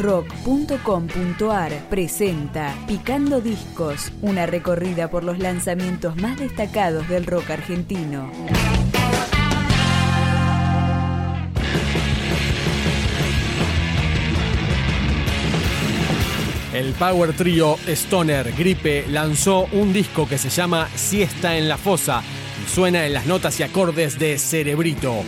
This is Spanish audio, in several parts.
rock.com.ar presenta Picando Discos, una recorrida por los lanzamientos más destacados del rock argentino. El power trio Stoner Gripe lanzó un disco que se llama Siesta en la Fosa y suena en las notas y acordes de Cerebrito.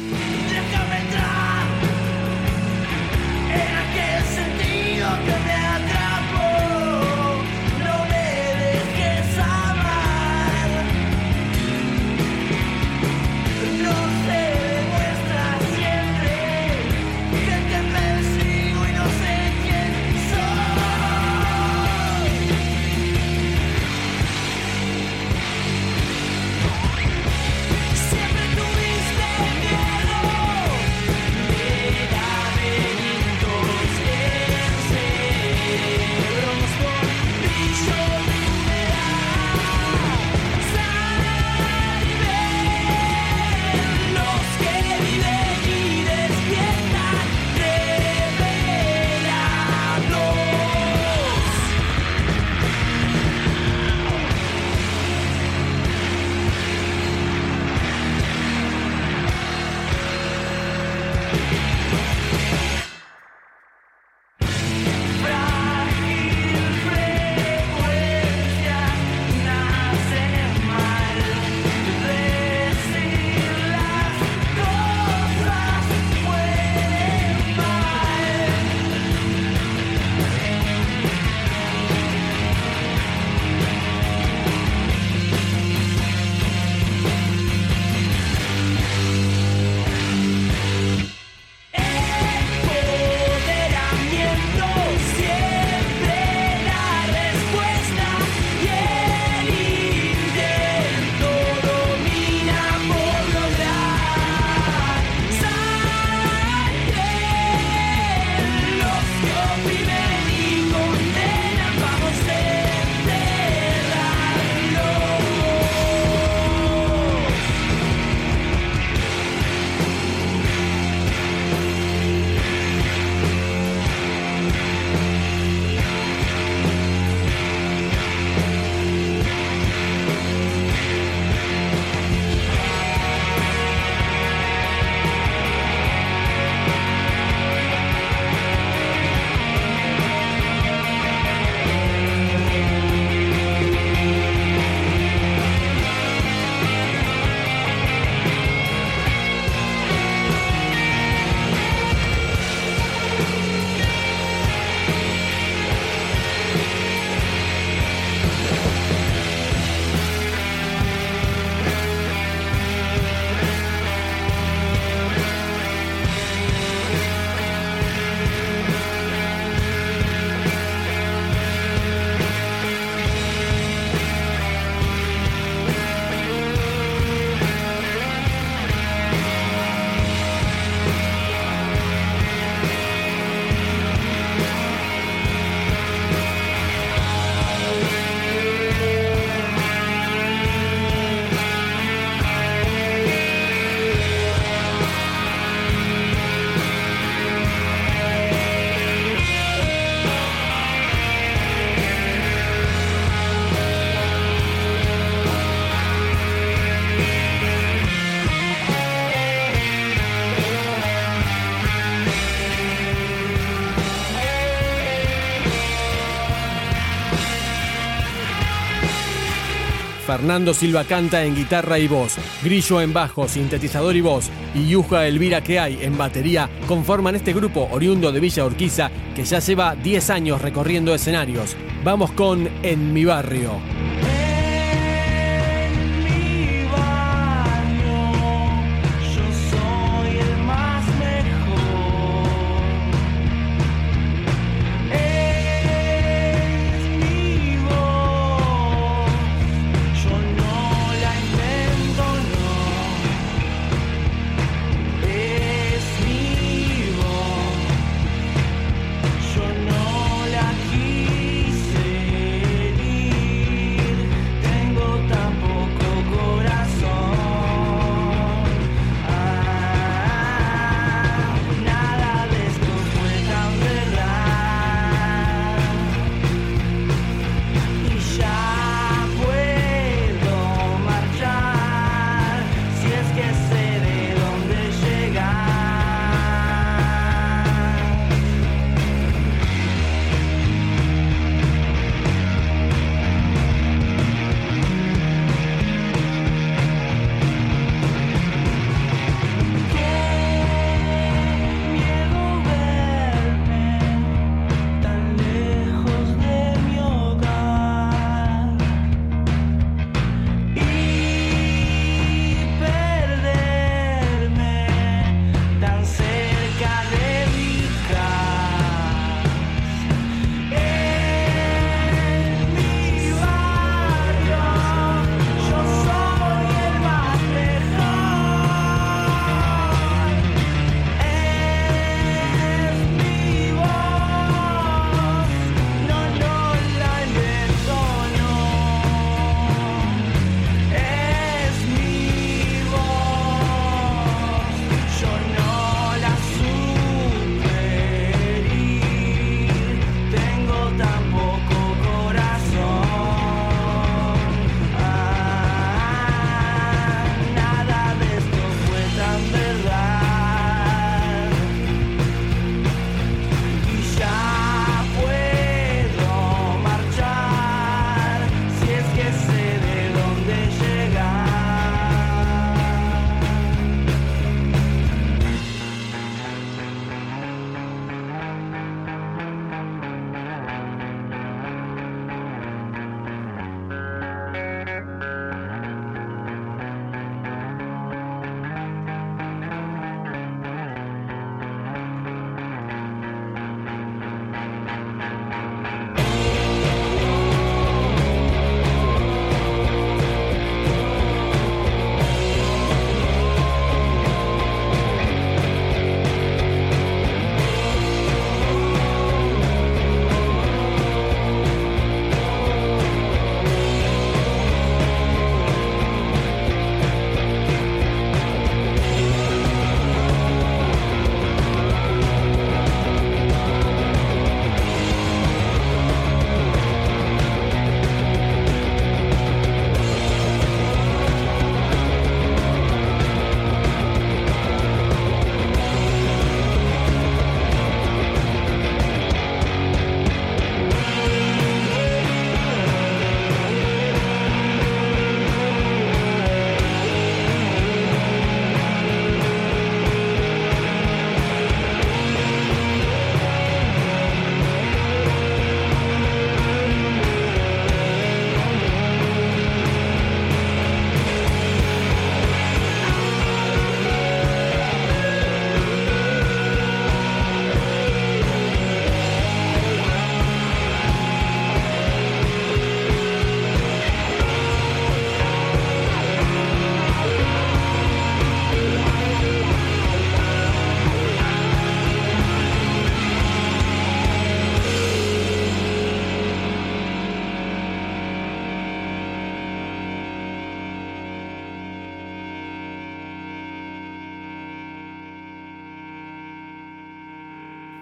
Fernando Silva canta en guitarra y voz, Grillo en bajo, sintetizador y voz y Yuja Elvira que hay en batería conforman este grupo oriundo de Villa Urquiza que ya lleva 10 años recorriendo escenarios. Vamos con En mi barrio.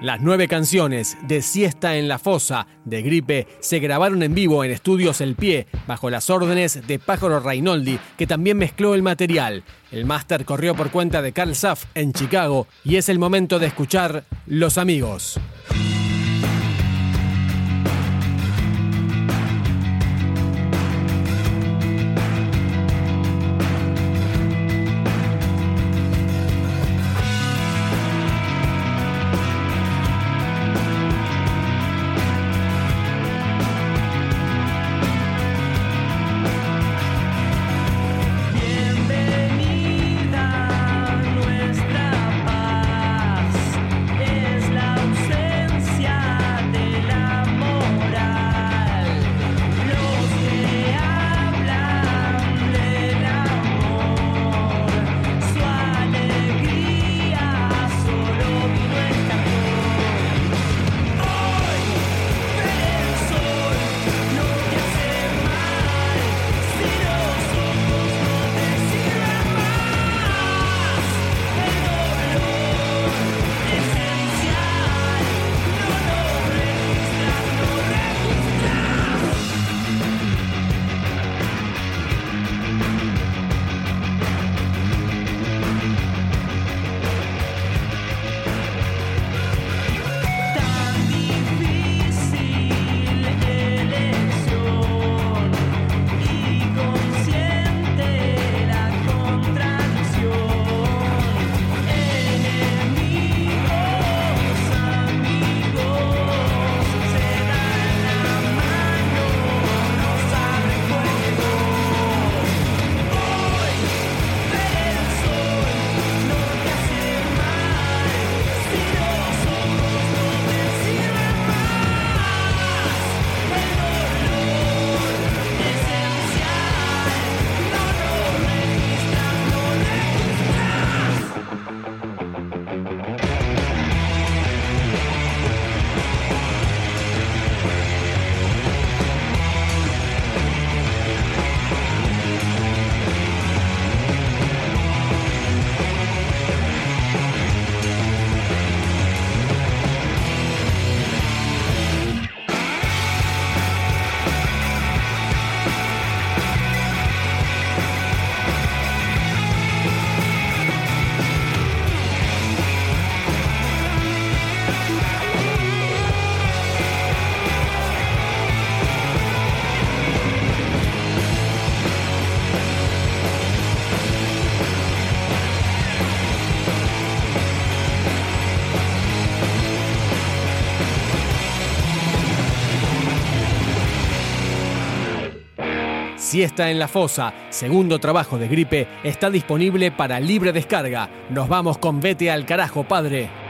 Las nueve canciones de Siesta en la Fosa de Gripe se grabaron en vivo en Estudios El Pie, bajo las órdenes de Pájaro Reinoldi, que también mezcló el material. El máster corrió por cuenta de Carl Saff en Chicago y es el momento de escuchar Los Amigos. Siesta en la Fosa, segundo trabajo de Gripe, está disponible para libre descarga. Nos vamos con Vete al carajo, padre.